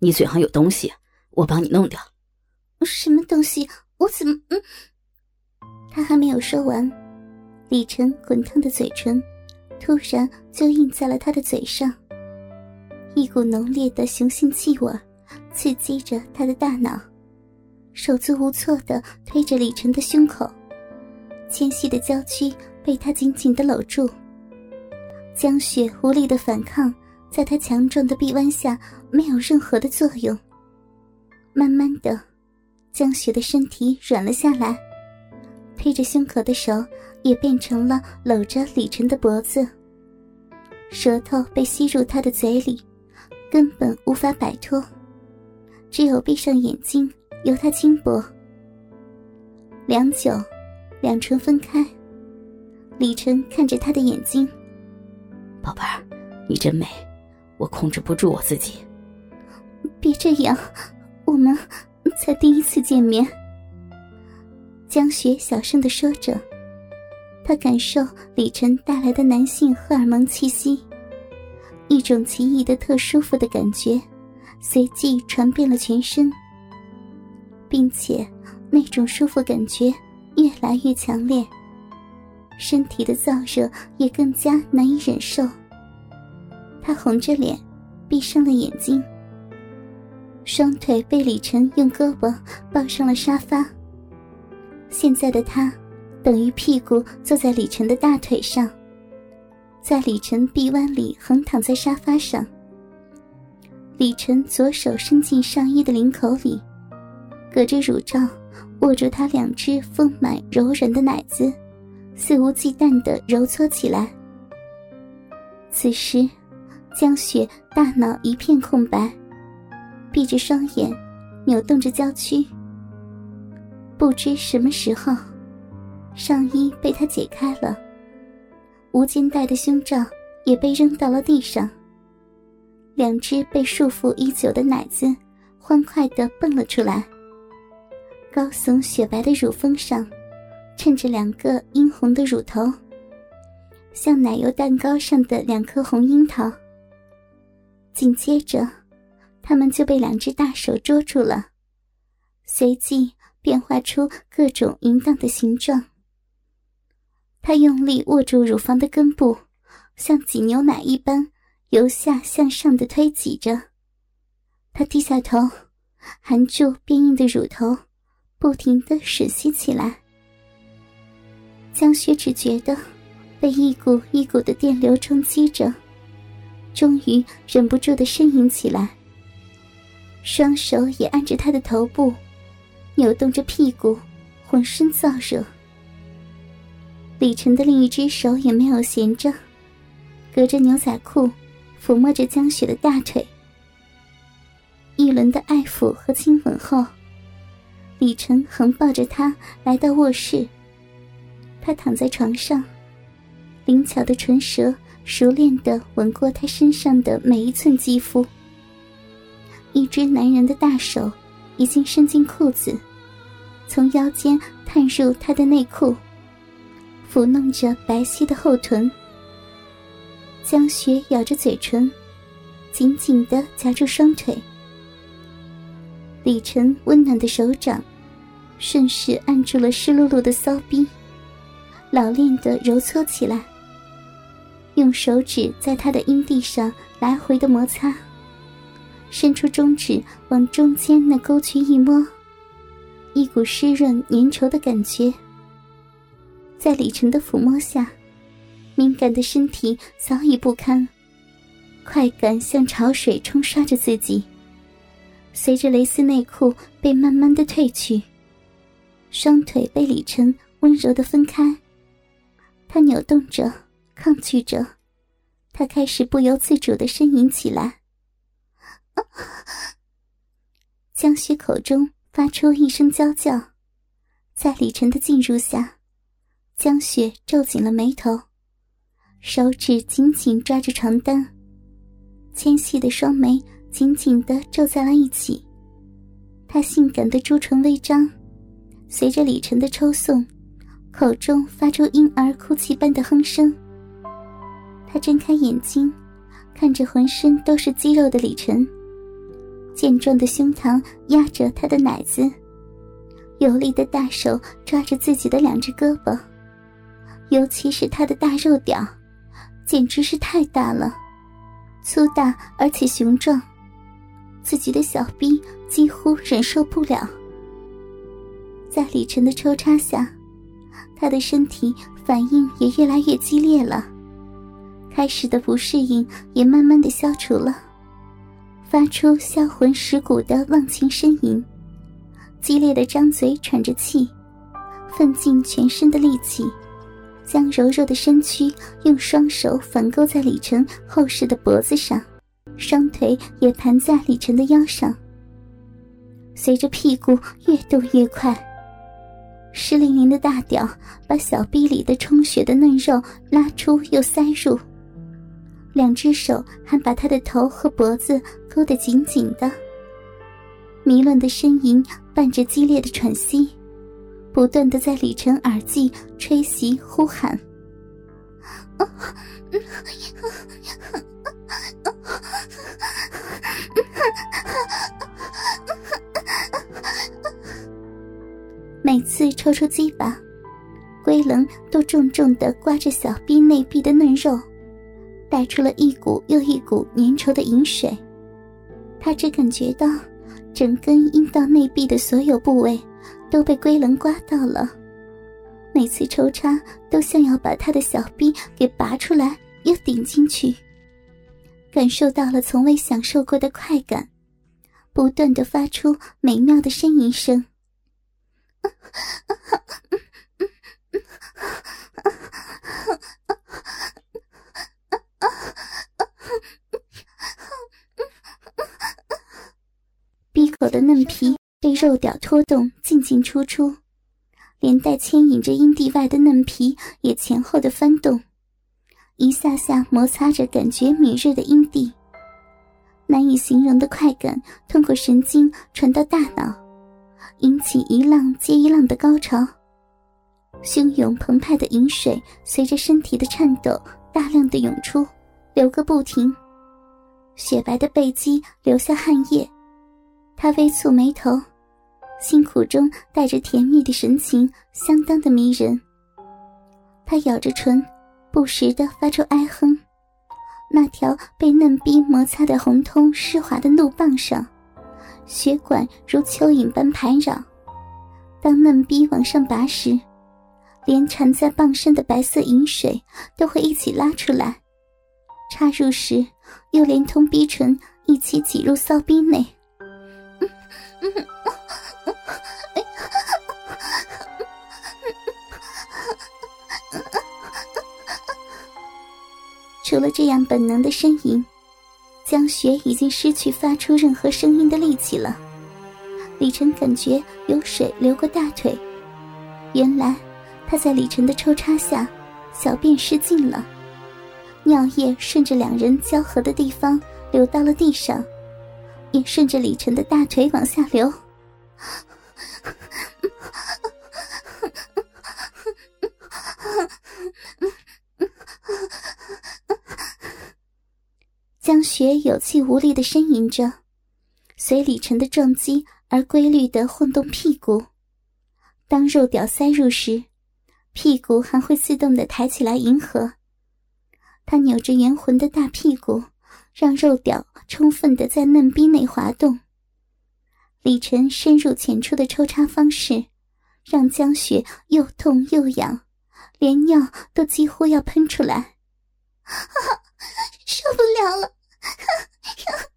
你嘴上有东西，我帮你弄掉。什么东西？我怎么……嗯？他还没有说完，李晨滚烫的嘴唇突然就印在了他的嘴上，一股浓烈的雄性气味刺激着他的大脑，手足无措的推着李晨的胸口，纤细的娇躯被他紧紧的搂住。江雪无力的反抗，在他强壮的臂弯下没有任何的作用。慢慢的，江雪的身体软了下来。推着胸口的手也变成了搂着李晨的脖子，舌头被吸入他的嘴里，根本无法摆脱，只有闭上眼睛由他轻薄。良久，两唇分开，李晨看着他的眼睛：“宝贝儿，你真美，我控制不住我自己。”别这样，我们才第一次见面。江雪小声的说着，她感受李晨带来的男性荷尔蒙气息，一种奇异的特舒服的感觉，随即传遍了全身，并且那种舒服感觉越来越强烈，身体的燥热也更加难以忍受。她红着脸，闭上了眼睛，双腿被李晨用胳膊抱上了沙发。现在的他，等于屁股坐在李晨的大腿上，在李晨臂弯里横躺在沙发上。李晨左手伸进上衣的领口里，隔着乳罩握住他两只丰满柔软的奶子，肆无忌惮地揉搓起来。此时，江雪大脑一片空白，闭着双眼，扭动着娇躯。不知什么时候，上衣被他解开了，无肩带的胸罩也被扔到了地上。两只被束缚已久的奶子欢快地蹦了出来，高耸雪白的乳峰上衬着两个殷红的乳头，像奶油蛋糕上的两颗红樱桃。紧接着，他们就被两只大手捉住了，随即。变化出各种淫荡的形状。他用力握住乳房的根部，像挤牛奶一般由下向上的推挤着。他低下头，含住变硬的乳头，不停的吮吸起来。江雪只觉得被一股一股的电流冲击着，终于忍不住的呻吟起来，双手也按着他的头部。扭动着屁股，浑身燥热。李晨的另一只手也没有闲着，隔着牛仔裤抚摸着江雪的大腿。一轮的爱抚和亲吻后，李晨横抱着她来到卧室。他躺在床上，灵巧的唇舌熟练的吻过他身上的每一寸肌肤。一只男人的大手已经伸进裤子。从腰间探入他的内裤，抚弄着白皙的后臀。江雪咬着嘴唇，紧紧的夹住双腿。李晨温暖的手掌，顺势按住了湿漉漉的骚逼，老练的揉搓起来。用手指在他的阴蒂上来回的摩擦，伸出中指往中间那沟渠一摸。一股湿润粘稠的感觉，在李晨的抚摸下，敏感的身体早已不堪，快感像潮水冲刷着自己。随着蕾丝内裤被慢慢的褪去，双腿被李晨温柔的分开，他扭动着，抗拒着，他开始不由自主的呻吟起来。江雪口中。发出一声娇叫，在李晨的进入下，江雪皱紧了眉头，手指紧紧抓着床单，纤细的双眉紧紧的皱在了一起。她性感的朱唇微张，随着李晨的抽送，口中发出婴儿哭泣般的哼声。他睁开眼睛，看着浑身都是肌肉的李晨，健壮的胸膛压着他的奶子，有力的大手抓着自己的两只胳膊，尤其是他的大肉屌，简直是太大了，粗大而且雄壮，自己的小臂几乎忍受不了。在李晨的抽插下，他的身体反应也越来越激烈了，开始的不适应也慢慢的消除了。发出销魂蚀骨的忘情呻吟，激烈的张嘴喘着气，奋尽全身的力气，将柔柔的身躯用双手反勾在李晨厚实的脖子上，双腿也盘在李晨的腰上。随着屁股越动越快，湿淋淋的大屌把小臂里的充血的嫩肉拉出又塞入。两只手还把他的头和脖子勾得紧紧的，迷乱的呻吟伴着激烈的喘息，不断的在李晨耳际吹袭呼喊。每次抽出鸡巴，龟棱都重重的刮着小臂内壁的嫩肉。带出了一股又一股粘稠的饮水，他只感觉到整根阴道内壁的所有部位都被龟棱刮到了，每次抽插都像要把他的小臂给拔出来又顶进去，感受到了从未享受过的快感，不断的发出美妙的呻吟声。口的嫩皮被肉屌拖动，进进出出，连带牵引着阴蒂外的嫩皮也前后的翻动，一下下摩擦着感觉敏锐的阴蒂。难以形容的快感通过神经传到大脑，引起一浪接一浪的高潮。汹涌澎湃的饮水随着身体的颤抖，大量的涌出，流个不停。雪白的背肌留下汗液。他微蹙眉头，辛苦中带着甜蜜的神情，相当的迷人。他咬着唇，不时的发出哀哼。那条被嫩逼摩擦的红通湿滑的怒棒上，血管如蚯蚓般盘绕。当嫩逼往上拔时，连缠在棒身的白色饮水都会一起拉出来，插入时又连同逼唇一起挤入骚逼内。除了这样本能的呻吟，江雪已经失去发出任何声音的力气了。李晨感觉有水流过大腿，原来他在李晨的抽插下，小便失禁了，尿液顺着两人交合的地方流到了地上。也顺着李晨的大腿往下流，江雪有气无力的呻吟着，随李晨的撞击而规律的晃动屁股。当肉屌塞入时，屁股还会自动的抬起来迎合。他扭着圆浑的大屁股。让肉屌充分的在嫩逼内滑动，李晨深入浅出的抽插方式，让江雪又痛又痒，连尿都几乎要喷出来，受不了了！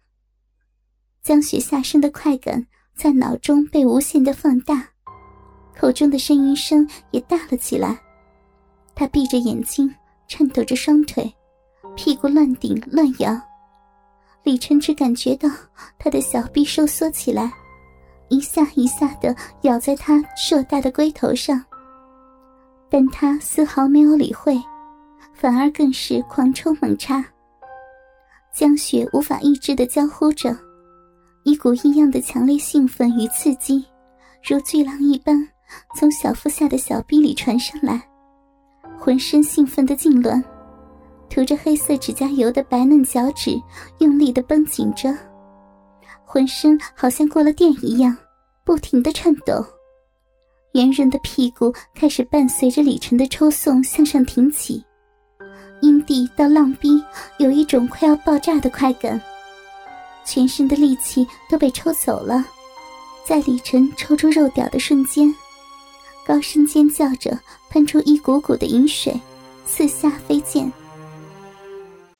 江雪下身的快感在脑中被无限的放大，口中的呻吟声也大了起来。他闭着眼睛，颤抖着双腿，屁股乱顶乱摇。李晨只感觉到他的小臂收缩起来，一下一下的咬在他硕大的龟头上，但他丝毫没有理会，反而更是狂抽猛插。江雪无法抑制的娇呼着，一股异样的强烈兴奋与刺激，如巨浪一般从小腹下的小臂里传上来，浑身兴奋的痉挛。涂着黑色指甲油的白嫩脚趾用力的绷紧着，浑身好像过了电一样，不停的颤抖。圆润的屁股开始伴随着李晨的抽送向上挺起，阴蒂到浪逼有一种快要爆炸的快感，全身的力气都被抽走了。在李晨抽出肉屌的瞬间，高声尖叫着喷出一股股的饮水，四下飞溅。